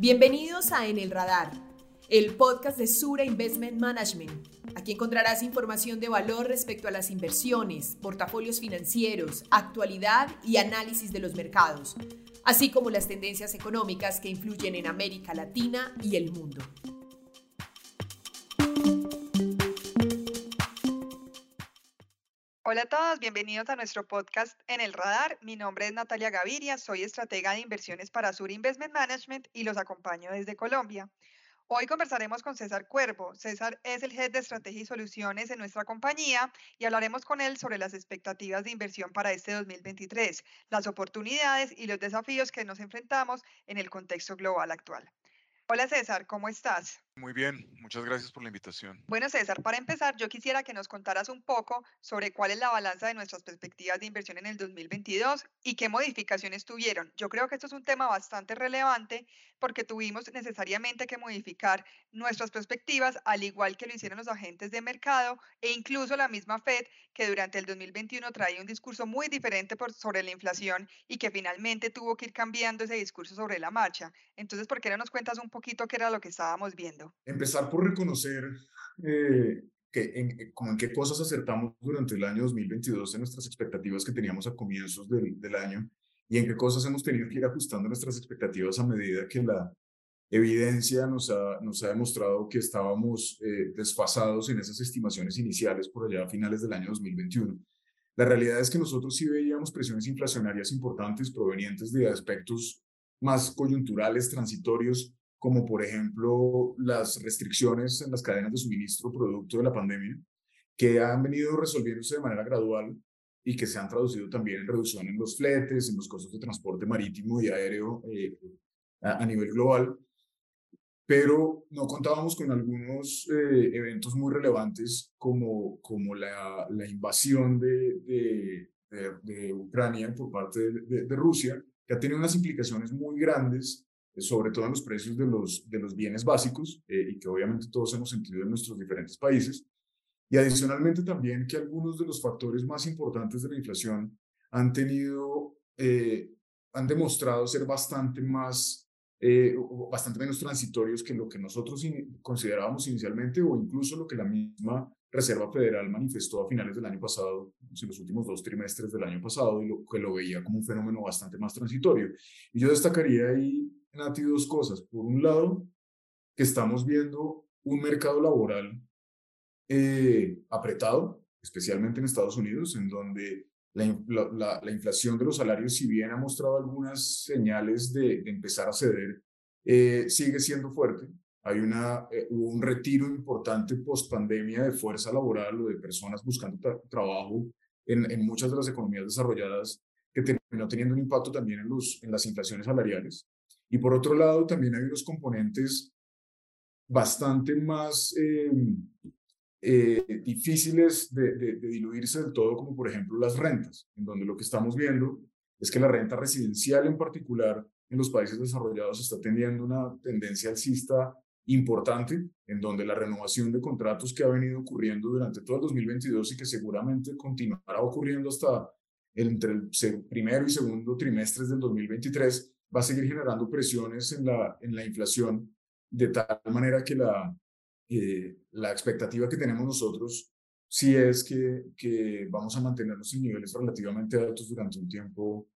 Bienvenidos a En el Radar, el podcast de Sura Investment Management. Aquí encontrarás información de valor respecto a las inversiones, portafolios financieros, actualidad y análisis de los mercados, así como las tendencias económicas que influyen en América Latina y el mundo. Hola a todos, bienvenidos a nuestro podcast En el Radar. Mi nombre es Natalia Gaviria, soy estratega de inversiones para Sur Investment Management y los acompaño desde Colombia. Hoy conversaremos con César Cuervo. César es el head de estrategia y soluciones en nuestra compañía y hablaremos con él sobre las expectativas de inversión para este 2023, las oportunidades y los desafíos que nos enfrentamos en el contexto global actual. Hola César, ¿cómo estás? Muy bien, muchas gracias por la invitación. Bueno, César, para empezar, yo quisiera que nos contaras un poco sobre cuál es la balanza de nuestras perspectivas de inversión en el 2022 y qué modificaciones tuvieron. Yo creo que esto es un tema bastante relevante porque tuvimos necesariamente que modificar nuestras perspectivas, al igual que lo hicieron los agentes de mercado e incluso la misma Fed, que durante el 2021 traía un discurso muy diferente por, sobre la inflación y que finalmente tuvo que ir cambiando ese discurso sobre la marcha. Entonces, ¿por qué no nos cuentas un poquito qué era lo que estábamos viendo? Empezar por reconocer eh, que en, eh, como en qué cosas acertamos durante el año 2022 en nuestras expectativas que teníamos a comienzos del, del año y en qué cosas hemos tenido que ir ajustando nuestras expectativas a medida que la evidencia nos ha, nos ha demostrado que estábamos eh, desfasados en esas estimaciones iniciales por allá a finales del año 2021. La realidad es que nosotros sí veíamos presiones inflacionarias importantes provenientes de aspectos más coyunturales, transitorios, como por ejemplo las restricciones en las cadenas de suministro producto de la pandemia, que han venido resolviéndose de manera gradual y que se han traducido también en reducción en los fletes, en los costos de transporte marítimo y aéreo eh, a, nivel global. Pero no contábamos con algunos eh, eventos muy relevantes como, como la, la invasión de, de, de, Ucrania por parte de, de Rusia, que ha tenido unas implicaciones muy grandes sobre todo en los precios de los, de los bienes básicos eh, y que obviamente todos hemos sentido en nuestros diferentes países. Y adicionalmente también que algunos de los factores más importantes de la inflación han tenido, eh, han demostrado ser bastante más, eh, bastante menos transitorios que lo que nosotros considerábamos inicialmente o incluso lo que la misma Reserva Federal manifestó a finales del año pasado, en los últimos dos trimestres del año pasado, y lo, que lo veía como un fenómeno bastante más transitorio. Y yo destacaría ahí Nati, dos cosas. Por un lado, que estamos viendo un mercado laboral eh, apretado, especialmente en Estados Unidos, en donde la, la, inflación de los salarios, si bien ha mostrado algunas señales de, empezar a ceder, eh, sigue siendo fuerte. Hay una, eh, hubo un retiro importante post pandemia de fuerza laboral o de personas buscando trabajo en, en, muchas de las economías desarrolladas que terminó teniendo un impacto también en, los, en las inflaciones salariales. Y por otro lado, también hay unos componentes bastante más eh, eh, difíciles de, de, diluirse del todo, como por ejemplo las rentas, en donde lo que estamos viendo es que la renta residencial en particular en los países desarrollados está teniendo una tendencia alcista importante, en donde la renovación de contratos que ha venido ocurriendo durante todo el 2022 y que seguramente continuará ocurriendo hasta entre el primero y segundo trimestres del 2023, va a seguir generando presiones en la, en la inflación, de tal manera que la, eh, la expectativa que tenemos nosotros sí es que, que vamos a mantenernos en niveles relativamente altos durante un tiempo.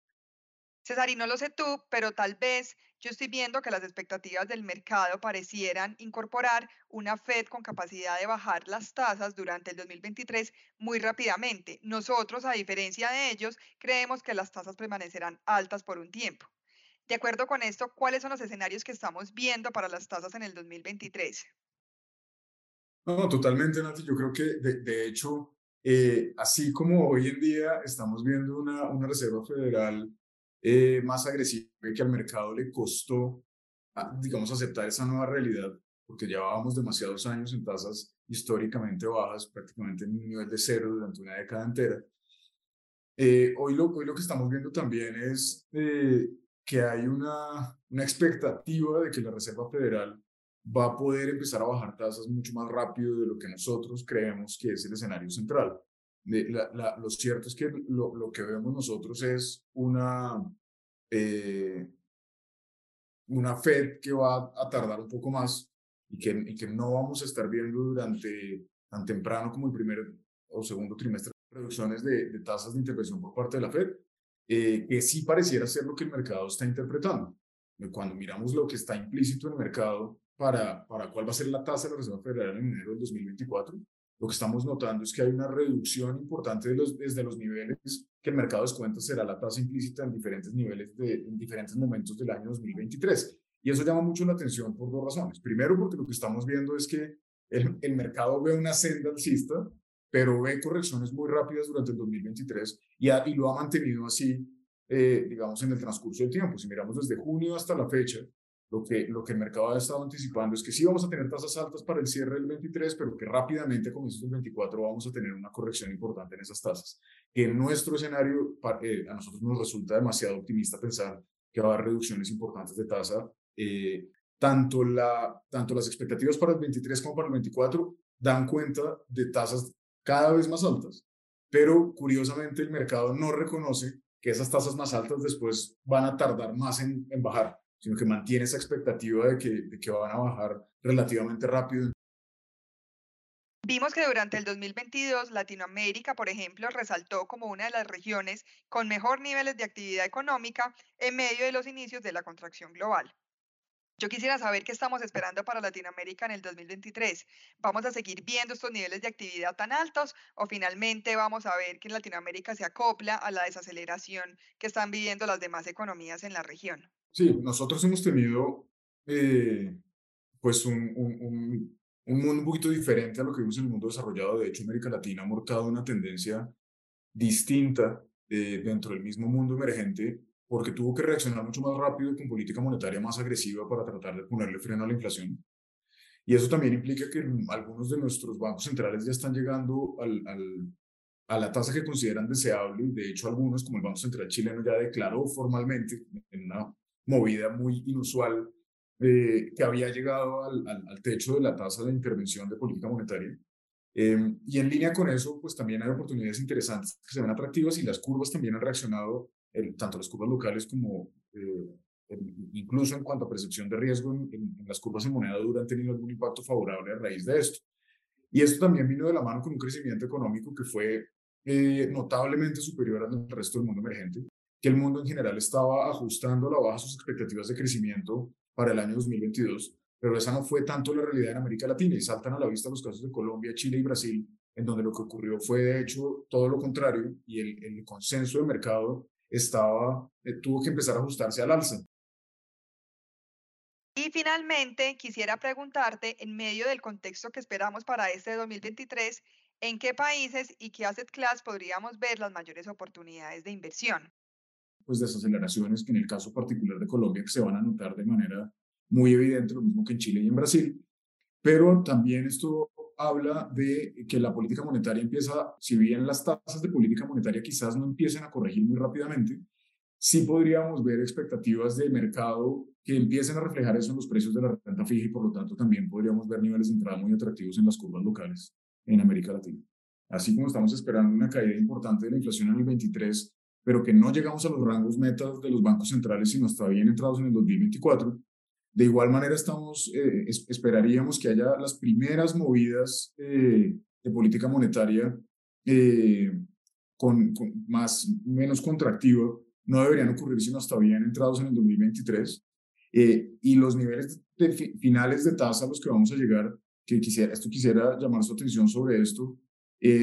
César, y no lo sé tú, pero tal vez yo estoy viendo que las expectativas del mercado parecieran incorporar una Fed con capacidad de bajar las tasas durante el 2023 muy rápidamente. Nosotros, a diferencia de ellos, creemos que las tasas permanecerán altas por un tiempo. De acuerdo con esto, ¿cuáles son los escenarios que estamos viendo para las tasas en el 2023? No, totalmente, Nati. Yo creo que, de, hecho, eh, así como hoy en día estamos viendo una, una Reserva Federal eh, más agresiva que al mercado le costó, ah, digamos, aceptar esa nueva realidad, porque llevábamos demasiados años en tasas históricamente bajas, prácticamente en un nivel de cero durante una década entera. Eh, hoy, lo, hoy lo que estamos viendo también es que hay una, una expectativa de que la Reserva Federal va a poder empezar a bajar tasas mucho más rápido de lo que nosotros creemos que es el escenario central. la, lo cierto es que lo, lo, que vemos nosotros es una, eh, una Fed que va a tardar un poco más y que, y que no vamos a estar viendo durante tan temprano como el primer o segundo trimestre reducciones de, de tasas de intervención por parte de la Fed, eh, que sí pareciera ser lo que el mercado está interpretando. Cuando miramos lo que está implícito en el mercado para, para cuál va a ser la tasa de la Reserva Federal en enero del 2024, lo que estamos notando es que hay una reducción importante de los, desde los niveles que el mercado descuenta será la tasa implícita en diferentes niveles, de, en diferentes momentos del año 2023. Y eso llama mucho la atención por dos razones. Primero, porque lo que estamos viendo es que el, el mercado ve una senda alcista, pero ve correcciones muy rápidas durante el 2023 y, y lo ha mantenido así, eh, digamos, en el transcurso del tiempo. Si miramos desde junio hasta la fecha, lo que, lo que el mercado ha estado anticipando es que sí vamos a tener tasas altas para el cierre del 23, pero que rápidamente, con estos 24, vamos a tener una corrección importante en esas tasas. Que en nuestro escenario, eh, a nosotros nos resulta demasiado optimista pensar que va a haber reducciones importantes de tasa. Eh, tanto, la, tanto las expectativas para el 23 como para el 24 dan cuenta de tasas cada vez más altas, pero curiosamente el mercado no reconoce que esas tasas más altas después van a tardar más en, en bajar sino que mantiene esa expectativa de que, de que van a bajar relativamente rápido. Vimos que durante el 2022 Latinoamérica, por ejemplo, resaltó como una de las regiones con mejor niveles de actividad económica en medio de los inicios de la contracción global. Yo quisiera saber qué estamos esperando para Latinoamérica en el 2023. ¿Vamos a seguir viendo estos niveles de actividad tan altos o finalmente vamos a ver que Latinoamérica se acopla a la desaceleración que están viviendo las demás economías en la región? Sí, nosotros hemos tenido eh, pues un, un, un, mundo un poquito diferente a lo que vimos en el mundo desarrollado. De hecho, América Latina ha marcado una tendencia distinta eh, dentro del mismo mundo emergente porque tuvo que reaccionar mucho más rápido con política monetaria más agresiva para tratar de ponerle freno a la inflación. Y eso también implica que algunos de nuestros bancos centrales ya están llegando al, al, a la tasa que consideran deseable. De hecho, algunos, como el Banco Central chileno, ya declaró formalmente en una movida muy inusual eh, que había llegado al, al, techo de la tasa de intervención de política monetaria. Eh, y en línea con eso, pues también hay oportunidades interesantes que se ven atractivas y las curvas también han reaccionado, tanto las curvas locales como eh, incluso en cuanto a percepción de riesgo en, las curvas en moneda dura han tenido algún impacto favorable a raíz de esto. Y esto también vino de la mano con un crecimiento económico que fue notablemente superior al resto del mundo emergente que el mundo en general estaba ajustando a la baja sus expectativas de crecimiento para el año 2022, pero esa no fue tanto la realidad en América Latina y saltan a la vista los casos de Colombia, Chile y Brasil, en donde lo que ocurrió fue de hecho todo lo contrario y el, el consenso de mercado estaba, eh, tuvo que empezar a ajustarse al alza. Y finalmente, quisiera preguntarte, en medio del contexto que esperamos para este 2023, ¿en qué países y qué asset class podríamos ver las mayores oportunidades de inversión? pues desaceleraciones que en el caso particular de Colombia que se van a notar de manera muy evidente, lo mismo que en Chile y en Brasil. Pero también esto habla de que la política monetaria empieza, si bien las tasas de política monetaria quizás no empiecen a corregir muy rápidamente, sí podríamos ver expectativas de mercado que empiecen a reflejar eso en los precios de la renta fija y por lo tanto también podríamos ver niveles de entrada muy atractivos en las curvas locales en América Latina. Así como estamos esperando una caída importante de la inflación en el 23, pero que no llegamos a los rangos metas de los bancos centrales, sino hasta bien entrados en el 2024. De igual manera, estamos, eh, esperaríamos que haya las primeras movidas eh, de política monetaria eh, con, más, menos contractiva, no deberían ocurrir sino hasta bien entrados en el 2023. y los niveles finales de tasa a los que vamos a llegar, que quisiera, esto quisiera llamar su atención sobre esto,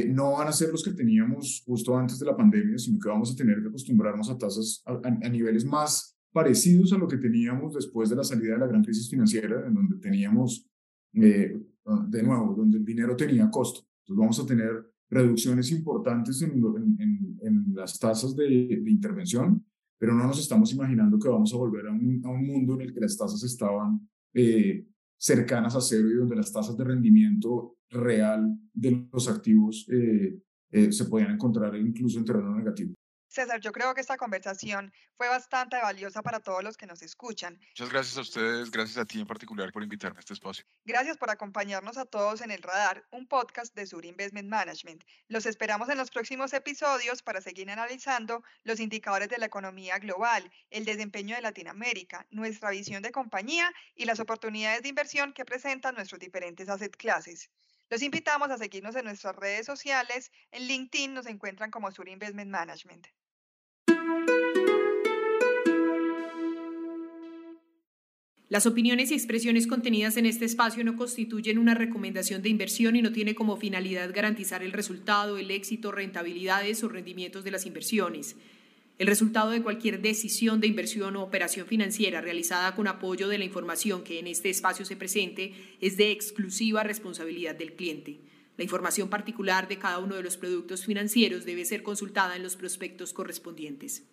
no van a ser los que teníamos justo antes de la pandemia, sino que vamos a tener que acostumbrarnos a tasas a, niveles más parecidos a lo que teníamos después de la salida de la gran crisis financiera, en donde teníamos, eh, de nuevo, donde el dinero tenía costo. Entonces vamos a tener reducciones importantes en, en, en las tasas de, de, intervención, pero no nos estamos imaginando que vamos a volver a un, a un mundo en el que las tasas estaban eh, cercanas a cero y donde las tasas de rendimiento real de los activos eh, eh, se podían encontrar incluso en terreno negativo. César, yo creo que esta conversación fue bastante valiosa para todos los que nos escuchan. Muchas gracias a ustedes, gracias a ti en particular por invitarme a este espacio. Gracias por acompañarnos a todos en El Radar, un podcast de Sur Investment Management. Los esperamos en los próximos episodios para seguir analizando los indicadores de la economía global, el desempeño de Latinoamérica, nuestra visión de compañía y las oportunidades de inversión que presentan nuestros diferentes asset clases. Los invitamos a seguirnos en nuestras redes sociales. En LinkedIn nos encuentran como Sur Investment Management. Las opiniones y expresiones contenidas en este espacio no constituyen una recomendación de inversión y no tiene como finalidad garantizar el resultado, el éxito, rentabilidades o rendimientos de las inversiones. El resultado de cualquier decisión de inversión o operación financiera realizada con apoyo de la información que en este espacio se presente es de exclusiva responsabilidad del cliente. La información particular de cada uno de los productos financieros debe ser consultada en los prospectos correspondientes.